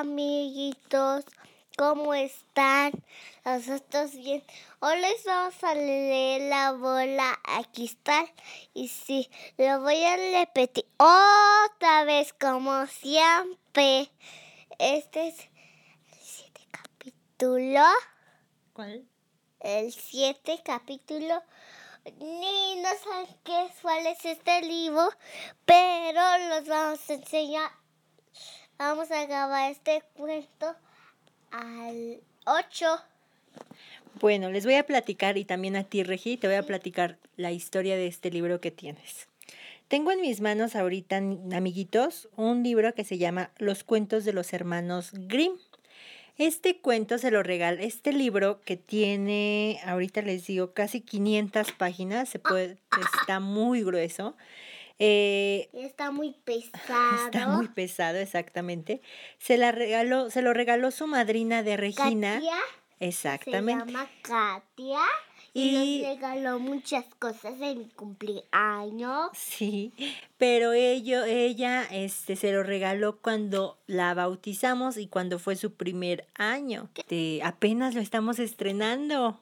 amiguitos, ¿cómo están? Nosotros bien. Hoy les vamos a leer la bola a cristal. Y sí, lo voy a repetir otra vez como siempre. Este es el siete capítulo. ¿Cuál? El siete capítulo. Ni no saben qué cuál es este libro, pero los vamos a enseñar. Vamos a acabar este cuento al 8. Bueno, les voy a platicar y también a ti, Regi, te voy a platicar la historia de este libro que tienes. Tengo en mis manos ahorita, amiguitos, un libro que se llama Los cuentos de los hermanos Grimm. Este cuento se lo regala, este libro que tiene, ahorita les digo, casi 500 páginas, se puede, está muy grueso. Eh, está muy pesado. Está muy pesado, exactamente. Se la regaló, se lo regaló su madrina de Regina. Katia. Exactamente. Se llama Katia. Y, nos regaló muchas cosas en mi cumpleaños. Sí, pero ello, ella este, se lo regaló cuando la bautizamos y cuando fue su primer año. apenas lo estamos estrenando.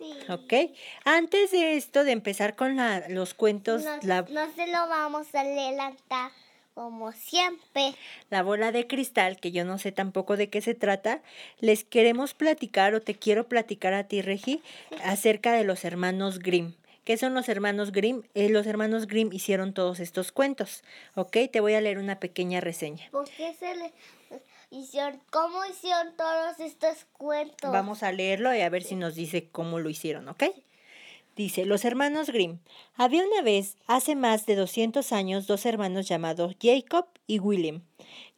Sí. ¿Ok? Antes de esto, de empezar con la, los cuentos... No, la... no se lo vamos a adelantar como siempre. La bola de cristal, que yo no sé tampoco de qué se trata, les queremos platicar o te quiero platicar a ti, Regi, acerca de los hermanos Grimm. ¿Qué son los hermanos Grimm? Eh, los hermanos Grimm hicieron todos estos cuentos, ¿ok? Te voy a leer una pequeña reseña. ¿Por qué se le hicieron, cómo hicieron todos estos cuentos? Vamos a leerlo y a ver si nos dice cómo lo hicieron, ¿ok? Dice, los hermanos Grimm. Había una vez, hace más de 200 años, dos hermanos llamados Jacob y William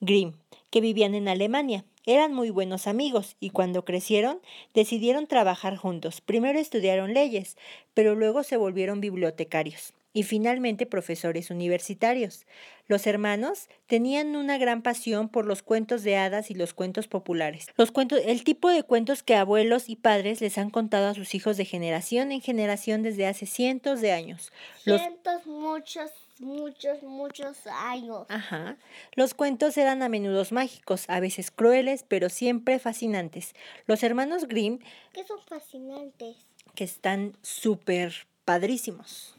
Grimm, que vivían en Alemania. Eran muy buenos amigos y cuando crecieron decidieron trabajar juntos. Primero estudiaron leyes, pero luego se volvieron bibliotecarios y finalmente profesores universitarios. Los hermanos tenían una gran pasión por los cuentos de hadas y los cuentos populares. Los cuentos, el tipo de cuentos que abuelos y padres les han contado a sus hijos de generación en generación desde hace cientos de años. Cientos, muchos, muchos, muchos años. Ajá. Los cuentos eran a menudo mágicos, a veces crueles, pero siempre fascinantes. Los hermanos Grimm... ¿Qué son fascinantes? Que están súper padrísimos.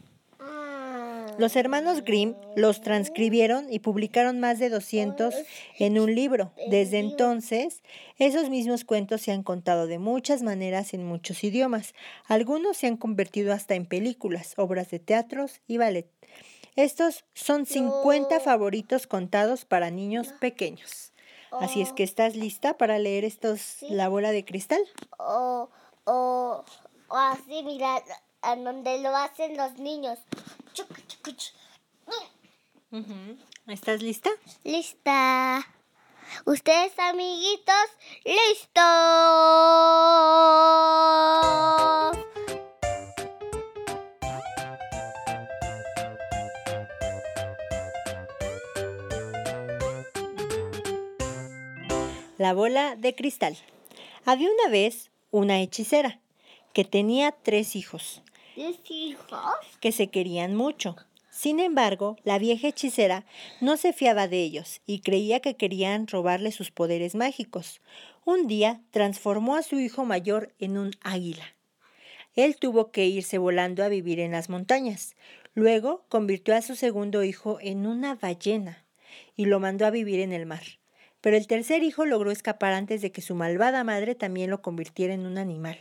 Los hermanos Grimm los transcribieron y publicaron más de 200 en un libro. Desde entonces, esos mismos cuentos se han contado de muchas maneras en muchos idiomas. Algunos se han convertido hasta en películas, obras de teatros y ballet. Estos son 50 favoritos contados para niños pequeños. Así es que estás lista para leer estos La bola de cristal. O, o, o así, mira, a donde lo hacen los niños. ¿Estás lista? Lista. Ustedes, amiguitos, listos. La bola de cristal. Había una vez una hechicera que tenía tres hijos hijos? Que se querían mucho. Sin embargo, la vieja hechicera no se fiaba de ellos y creía que querían robarle sus poderes mágicos. Un día transformó a su hijo mayor en un águila. Él tuvo que irse volando a vivir en las montañas. Luego convirtió a su segundo hijo en una ballena y lo mandó a vivir en el mar. Pero el tercer hijo logró escapar antes de que su malvada madre también lo convirtiera en un animal.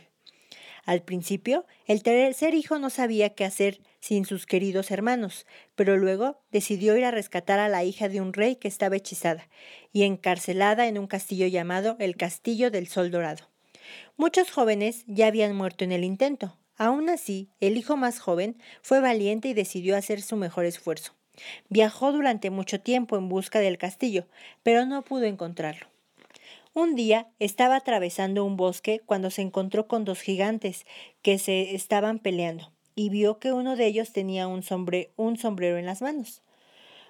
Al principio, el tercer hijo no sabía qué hacer sin sus queridos hermanos, pero luego decidió ir a rescatar a la hija de un rey que estaba hechizada y encarcelada en un castillo llamado el Castillo del Sol Dorado. Muchos jóvenes ya habían muerto en el intento. Aún así, el hijo más joven fue valiente y decidió hacer su mejor esfuerzo. Viajó durante mucho tiempo en busca del castillo, pero no pudo encontrarlo. Un día estaba atravesando un bosque cuando se encontró con dos gigantes que se estaban peleando y vio que uno de ellos tenía un, un sombrero en las manos.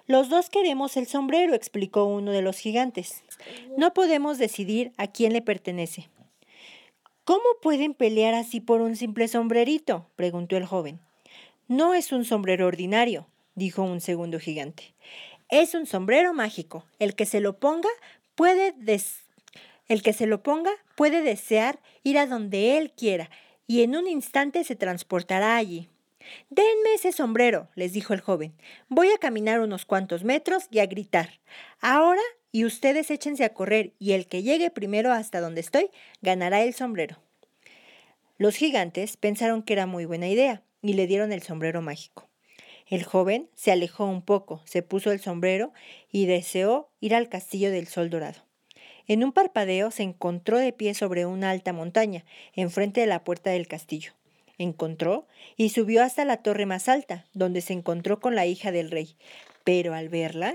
Los dos queremos el sombrero, explicó uno de los gigantes. No podemos decidir a quién le pertenece. ¿Cómo pueden pelear así por un simple sombrerito? preguntó el joven. No es un sombrero ordinario, dijo un segundo gigante. Es un sombrero mágico. El que se lo ponga puede des El que se lo ponga puede desear ir a donde él quiera y en un instante se transportará allí. Denme ese sombrero, les dijo el joven. Voy a caminar unos cuantos metros y a gritar. Ahora y ustedes échense a correr y el que llegue primero hasta donde estoy ganará el sombrero. Los gigantes pensaron que era muy buena idea y le dieron el sombrero mágico. El joven se alejó un poco, se puso el sombrero y deseó ir al castillo del sol dorado. En un parpadeo se encontró de pie sobre una alta montaña, enfrente de la puerta del castillo. Encontró y subió hasta la torre más alta, donde se encontró con la hija del rey. Pero al verla,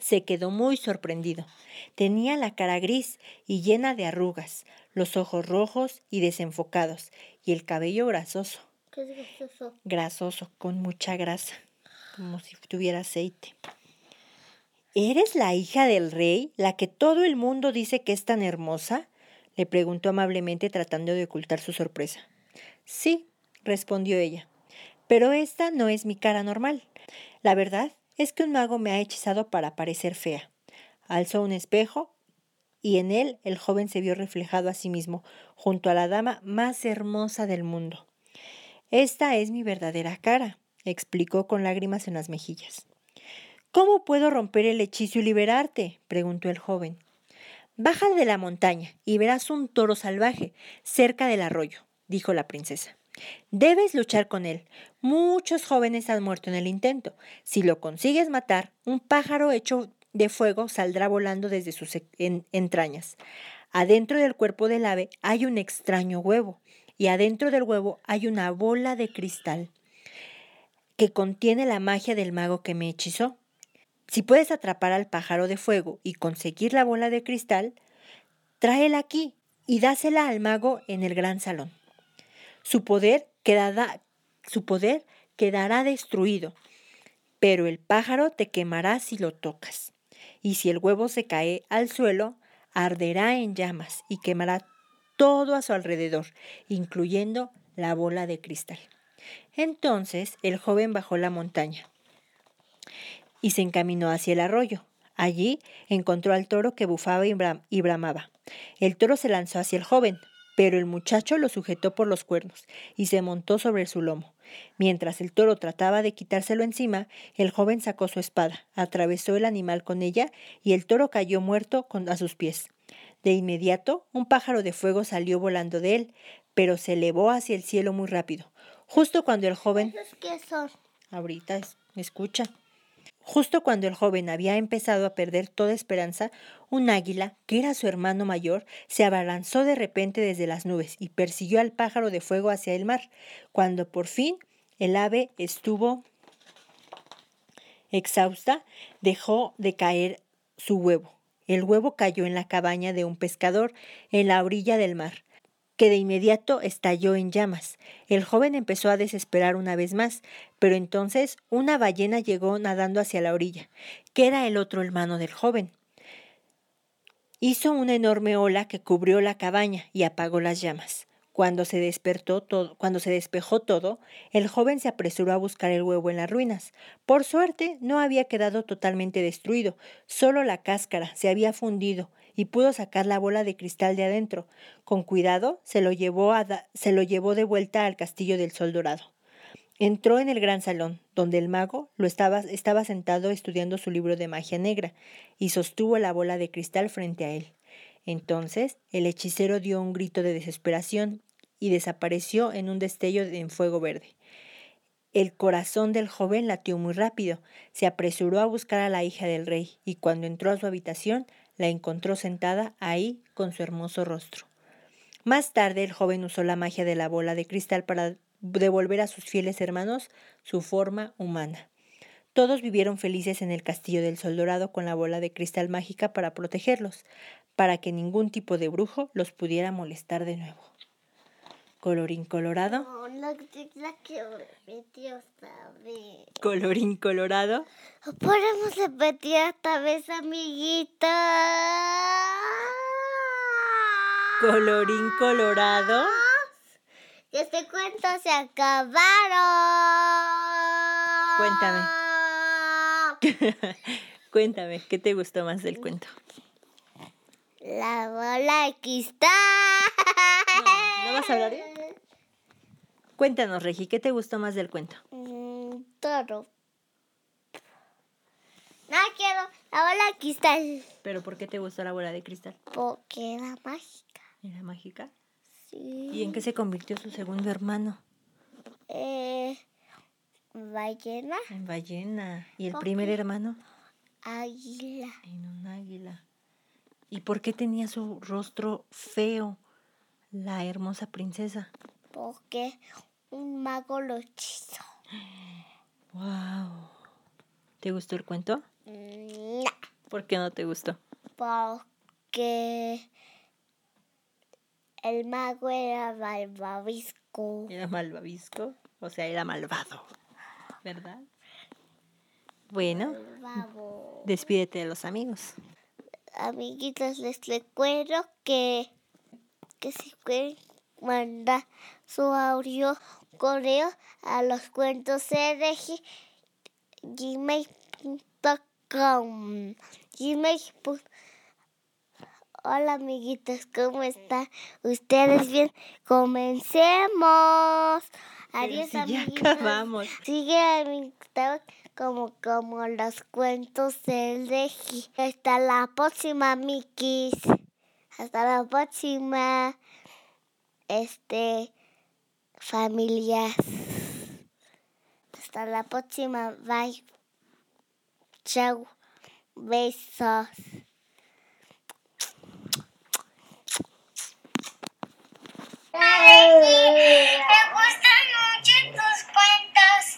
se quedó muy sorprendido. Tenía la cara gris y llena de arrugas, los ojos rojos y desenfocados, y el cabello grasoso. ¿Qué es grasoso? Grasoso, con mucha grasa, como si tuviera aceite. ¿Eres la hija del rey, la que todo el mundo dice que es tan hermosa? le preguntó amablemente tratando de ocultar su sorpresa. Sí, respondió ella, pero esta no es mi cara normal. La verdad es que un mago me ha hechizado para parecer fea. Alzó un espejo y en él el joven se vio reflejado a sí mismo junto a la dama más hermosa del mundo. Esta es mi verdadera cara, explicó con lágrimas en las mejillas. ¿Cómo puedo romper el hechizo y liberarte? preguntó el joven. Baja de la montaña y verás un toro salvaje cerca del arroyo, dijo la princesa. Debes luchar con él. Muchos jóvenes han muerto en el intento. Si lo consigues matar, un pájaro hecho de fuego saldrá volando desde sus entrañas. Adentro del cuerpo del ave hay un extraño huevo y adentro del huevo hay una bola de cristal que contiene la magia del mago que me hechizó. Si puedes atrapar al pájaro de fuego y conseguir la bola de cristal, tráela aquí y dásela al mago en el gran salón. Su poder quedará, su poder quedará destruido, pero el pájaro te quemará si lo tocas. Y si el huevo se cae al suelo, arderá en llamas y quemará todo a su alrededor, incluyendo la bola de cristal. Entonces el joven bajó la montaña y se encaminó hacia el arroyo. Allí encontró al toro que bufaba y, bramaba. El toro se lanzó hacia el joven, pero el muchacho lo sujetó por los cuernos y se montó sobre su lomo. Mientras el toro trataba de quitárselo encima, el joven sacó su espada, atravesó el animal con ella y el toro cayó muerto a sus pies. De inmediato, un pájaro de fuego salió volando de él, pero se elevó hacia el cielo muy rápido. Justo cuando el joven... qué son? Ahorita, escucha. Justo cuando el joven había empezado a perder toda esperanza, un águila, que era su hermano mayor, se abalanzó de repente desde las nubes y persiguió al pájaro de fuego hacia el mar. Cuando por fin el ave estuvo exhausta, dejó de caer su huevo. El huevo cayó en la cabaña de un pescador en la orilla del mar que de inmediato estalló en llamas. El joven empezó a desesperar una vez más, pero entonces una ballena llegó nadando hacia la orilla, que era el otro hermano del joven. Hizo una enorme ola que cubrió la cabaña y apagó las llamas. Cuando se despertó todo, cuando se despejó todo, el joven se apresuró a buscar el huevo en las ruinas. Por suerte, no había quedado totalmente destruido, solo la cáscara se había fundido y pudo sacar la bola de cristal de adentro. Con cuidado se lo llevó, se lo llevó de vuelta al castillo del sol dorado. Entró en el gran salón, donde el mago lo estaba, estaba sentado estudiando su libro de magia negra, y sostuvo la bola de cristal frente a él. Entonces el hechicero dio un grito de desesperación y desapareció en un destello en fuego verde. El corazón del joven latió muy rápido. Se apresuró a buscar a la hija del rey y cuando entró a su habitación la encontró sentada ahí con su hermoso rostro. Más tarde el joven usó la magia de la bola de cristal para devolver a sus fieles hermanos su forma humana. Todos vivieron felices en el castillo del Sol Dorado con la bola de cristal mágica para protegerlos, para que ningún tipo de brujo los pudiera molestar de nuevo. Colorín colorado. Colorín colorado. Podemos repetir esta vez, amiguita. Colorín colorado. este cuento se acabaron. Cuéntame. Cuéntame, ¿qué te gustó más del cuento? La bola aquí está. No, ¿no vas a hablar bien? Cuéntanos, Regi, ¿qué te gustó más del cuento? Mm, todo. No quiero la bola aquí está. ¿Pero por qué te gustó la bola de cristal? Porque era mágica. ¿Era mágica? Sí. ¿Y en qué se convirtió su segundo hermano? Eh, ballena, En ballena. ¿Y el primer hermano? águila. En un águila. ¿Y por qué tenía su rostro feo la hermosa princesa? Porque un mago lo hechizó. ¡Wow! ¿Te gustó el cuento? No, ¿Por qué no te gustó? porque el mago era malvavisco. Era malvavisco, o sea, era malvado, ¿verdad? Bueno, despídete de los amigos. Amiguitos, les recuerdo que, que si pueden mandar su audio correo a los cuentos gmail.com gmail. Hola amiguitos, ¿cómo están? ¿Ustedes bien? Comencemos. Adiós si ya amiguitos. acabamos. Sigue a mi como, como los cuentos del Regi. Hasta la próxima, Mikis. Hasta la próxima. Este familias. Hasta la próxima. Bye. Chau. Besos. Me gustan mucho tus cuentos.